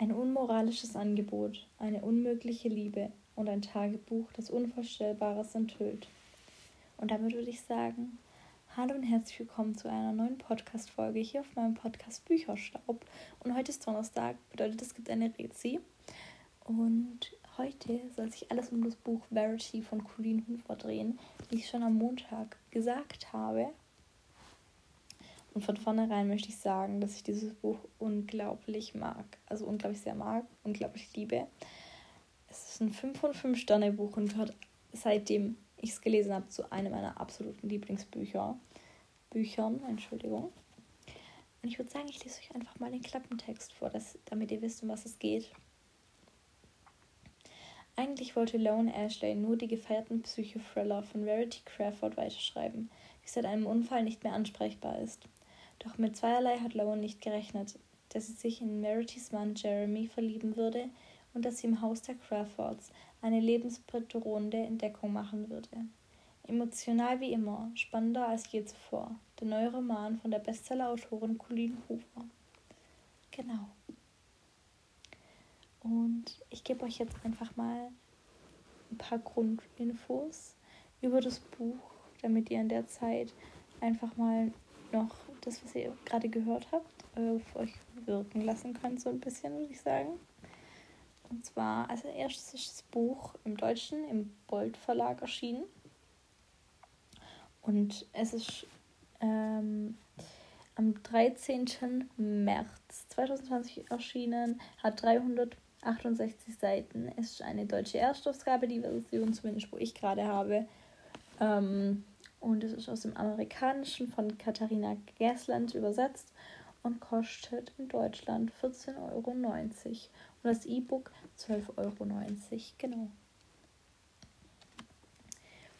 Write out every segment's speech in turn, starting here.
Ein unmoralisches Angebot, eine unmögliche Liebe und ein Tagebuch, das Unvorstellbares enthüllt. Und damit würde ich sagen, hallo und herzlich willkommen zu einer neuen Podcast-Folge hier auf meinem Podcast Bücherstaub. Und heute ist Donnerstag, bedeutet es gibt eine Rezi. Und heute soll sich alles um das Buch Verity von Colleen Hoover drehen, wie ich schon am Montag gesagt habe. Und von vornherein möchte ich sagen, dass ich dieses Buch unglaublich mag. Also unglaublich sehr mag, unglaublich liebe. Es ist ein 5 von 5 Sterne Buch und gehört seitdem ich es gelesen habe zu einem meiner absoluten Lieblingsbücher. Büchern, Entschuldigung. Und ich würde sagen, ich lese euch einfach mal den Klappentext vor, dass, damit ihr wisst, um was es geht. Eigentlich wollte Lone Ashley nur die gefeierten Psychothriller von Verity Crawford weiterschreiben, die seit einem Unfall nicht mehr ansprechbar ist. Doch mit zweierlei hat Lowen nicht gerechnet, dass sie sich in Meritys Mann Jeremy verlieben würde und dass sie im Haus der Crawfords eine lebensbedrohende Entdeckung machen würde. Emotional wie immer, spannender als je zuvor. Der neue Roman von der Bestseller-Autorin Colleen Hoover. Genau. Und ich gebe euch jetzt einfach mal ein paar Grundinfos über das Buch, damit ihr in der Zeit einfach mal noch das, was ihr gerade gehört habt, auf euch wirken lassen könnt, so ein bisschen, würde ich sagen. Und zwar, als erstes ist das Buch im Deutschen im Bold Verlag erschienen. Und es ist ähm, am 13. März 2020 erschienen, hat 368 Seiten. Es ist eine deutsche Erstausgabe, die Version zumindest, wo ich gerade habe. Ähm, und es ist aus dem Amerikanischen von Katharina Gersland übersetzt und kostet in Deutschland 14,90 Euro und das E-Book 12,90 Euro. Genau.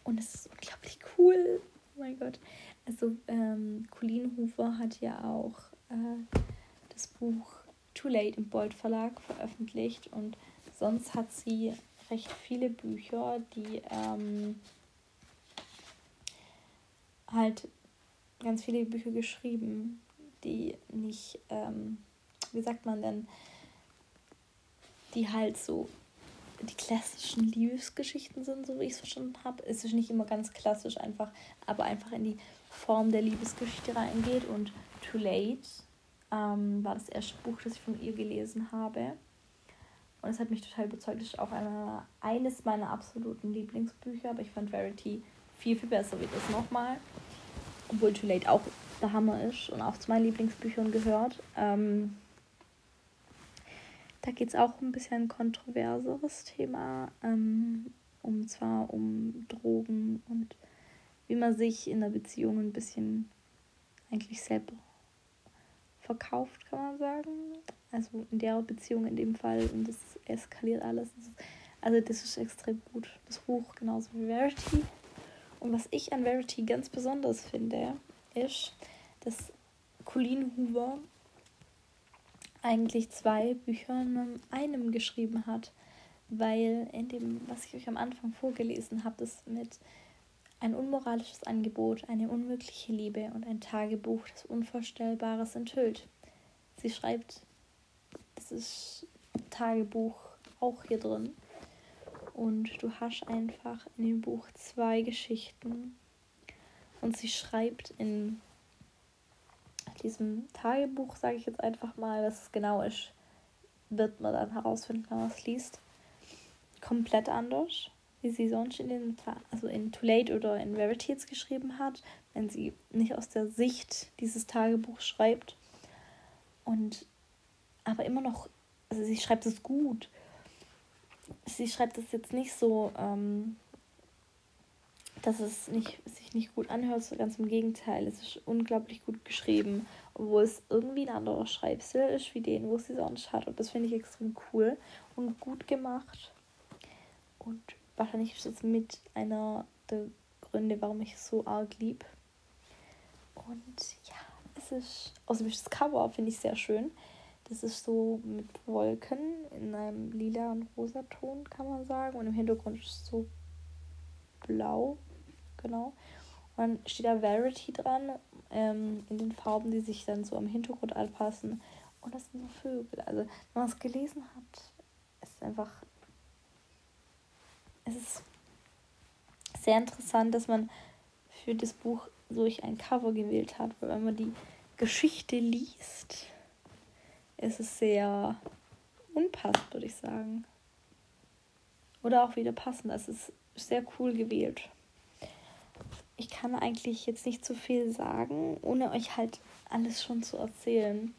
Und es ist unglaublich cool. Oh mein Gott. Also, ähm, Colleen Hoover hat ja auch äh, das Buch Too Late im Bold Verlag veröffentlicht und sonst hat sie recht viele Bücher, die ähm, halt ganz viele Bücher geschrieben, die nicht, ähm, wie sagt man denn, die halt so die klassischen Liebesgeschichten sind, so wie ich es verstanden habe. Es ist nicht immer ganz klassisch einfach, aber einfach in die Form der Liebesgeschichte reingeht. Und Too Late ähm, war das erste Buch, das ich von ihr gelesen habe. Und es hat mich total überzeugt. Das ist auch eine, eines meiner absoluten Lieblingsbücher, aber ich fand Verity viel, viel besser wie das nochmal obwohl Too Late auch der Hammer ist und auch zu meinen Lieblingsbüchern gehört. Ähm, da geht es auch ein bisschen kontroverseres Thema, ähm, um zwar um Drogen und wie man sich in der Beziehung ein bisschen eigentlich selber verkauft, kann man sagen. Also in der Beziehung in dem Fall und das eskaliert alles. Also das ist extrem gut. Das Buch genauso wie Verity. Und was ich an Verity ganz besonders finde, ist, dass Colleen Hoover eigentlich zwei Bücher in einem geschrieben hat, weil in dem, was ich euch am Anfang vorgelesen habe, das mit ein unmoralisches Angebot, eine unmögliche Liebe und ein Tagebuch, das Unvorstellbares enthüllt. Sie schreibt, das ist Tagebuch auch hier drin. Und du hast einfach in dem Buch zwei Geschichten. Und sie schreibt in diesem Tagebuch, sage ich jetzt einfach mal, was es genau ist, wird man dann herausfinden, wenn man es liest. Komplett anders, wie sie sonst in den, also in Too Late oder in Verity jetzt geschrieben hat, wenn sie nicht aus der Sicht dieses Tagebuchs schreibt. Und aber immer noch, also sie schreibt es gut sie schreibt es jetzt nicht so, ähm, dass es nicht, sich nicht gut anhört, so ganz im Gegenteil. Es ist unglaublich gut geschrieben, obwohl es irgendwie ein anderer Schreibstil ist wie den, wo sie sonst hat. Und das finde ich extrem cool und gut gemacht. Und wahrscheinlich ist das mit einer der Gründe, warum ich es so arg lieb. Und ja, es ist, außerdem ist das Cover, finde ich sehr schön. Das ist so mit Wolken in einem lila und rosa Ton, kann man sagen. Und im Hintergrund ist es so blau. Genau. Und dann steht da Verity dran, ähm, in den Farben, die sich dann so am Hintergrund anpassen. Und das sind so Vögel. Also, wenn man es gelesen hat, ist es einfach. Es ist sehr interessant, dass man für das Buch solch ein Cover gewählt hat, weil wenn man die Geschichte liest, ist es sehr unpassend, würde ich sagen. Oder auch wieder passend. Es ist sehr cool gewählt. Ich kann eigentlich jetzt nicht zu viel sagen, ohne euch halt alles schon zu erzählen.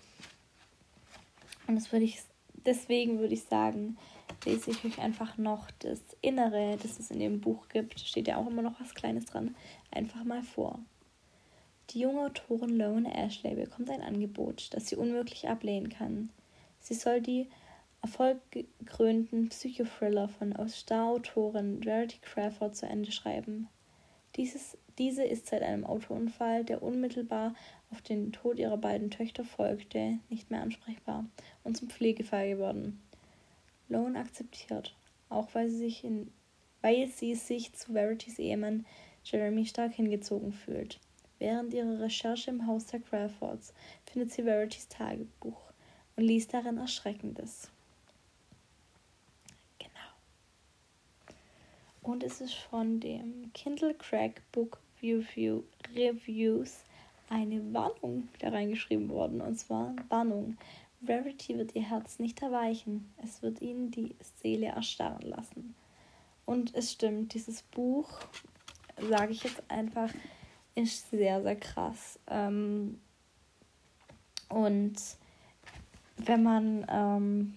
Und das würde ich, deswegen würde ich sagen, lese ich euch einfach noch das Innere, das es in dem Buch gibt, steht ja auch immer noch was Kleines dran, einfach mal vor. Die junge Autorin Lone Ashley bekommt ein Angebot, das sie unmöglich ablehnen kann. Sie soll die erfolggekrönten Psychothriller von Star-Autorin Verity Crawford zu Ende schreiben. Dieses, diese ist seit einem Autounfall, der unmittelbar auf den Tod ihrer beiden Töchter folgte, nicht mehr ansprechbar und zum Pflegefall geworden. Lone akzeptiert, auch weil sie sich, in, weil sie sich zu Verities Ehemann Jeremy stark hingezogen fühlt. Während ihrer Recherche im Haus der Crawfords findet sie Verities Tagebuch und liest darin Erschreckendes. Und es ist von dem Kindle Crack Book Review Reviews eine Warnung da reingeschrieben worden. Und zwar Warnung. Rarity wird ihr Herz nicht erweichen. Es wird ihnen die Seele erstarren lassen. Und es stimmt, dieses Buch, sage ich jetzt einfach, ist sehr, sehr krass. Ähm, und wenn man ähm,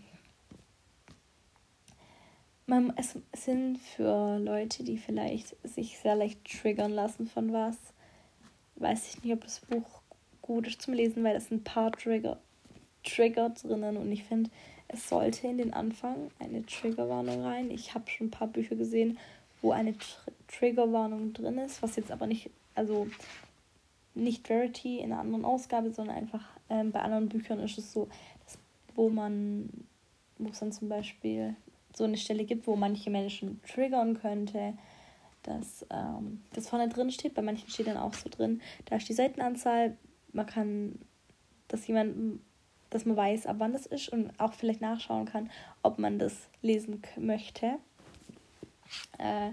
man, es sind für Leute, die vielleicht sich sehr leicht triggern lassen von was, weiß ich nicht, ob das Buch gut ist zum Lesen, weil es ein paar Trigger, Trigger drinnen und ich finde, es sollte in den Anfang eine Triggerwarnung rein. Ich habe schon ein paar Bücher gesehen, wo eine Tr Triggerwarnung drin ist, was jetzt aber nicht, also nicht Verity in einer anderen Ausgabe, sondern einfach ähm, bei anderen Büchern ist es so, dass, wo man, wo es dann zum Beispiel so eine Stelle gibt, wo manche Menschen triggern könnte, dass ähm, das vorne drin steht. Bei manchen steht dann auch so drin, da ist die Seitenanzahl. Man kann, dass jemand, dass man weiß, ab wann das ist und auch vielleicht nachschauen kann, ob man das lesen möchte. Äh,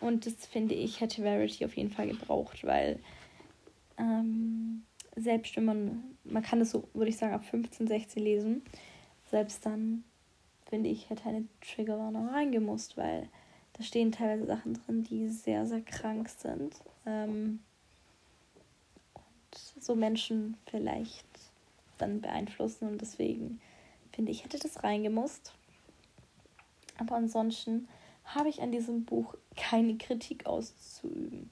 und das finde ich, hätte Verity auf jeden Fall gebraucht, weil ähm, selbst wenn man, man kann das so, würde ich sagen, ab 15, 16 lesen, selbst dann finde ich, hätte eine Triggerwarnung reingemusst, weil da stehen teilweise Sachen drin, die sehr, sehr krank sind. Ähm, und so Menschen vielleicht dann beeinflussen und deswegen finde ich, hätte das reingemusst. Aber ansonsten habe ich an diesem Buch keine Kritik auszuüben.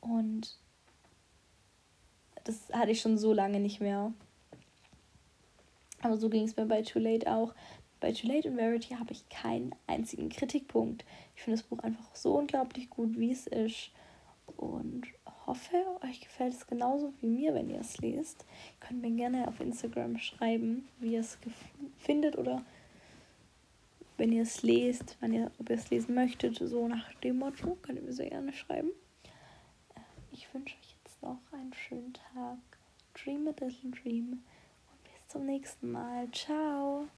Und das hatte ich schon so lange nicht mehr. Aber so ging es mir bei Too Late auch. Bei Too Late und Verity habe ich keinen einzigen Kritikpunkt. Ich finde das Buch einfach so unglaublich gut, wie es ist. Und hoffe, euch gefällt es genauso wie mir, wenn ihr es lest. Ihr könnt mir gerne auf Instagram schreiben, wie ihr es findet oder wenn ihr es lest, wenn ihr, ob ihr es lesen möchtet, so nach dem Motto, könnt ihr mir sehr gerne schreiben. Äh, ich wünsche euch jetzt noch einen schönen Tag. Dream a little dream und bis zum nächsten Mal. Ciao.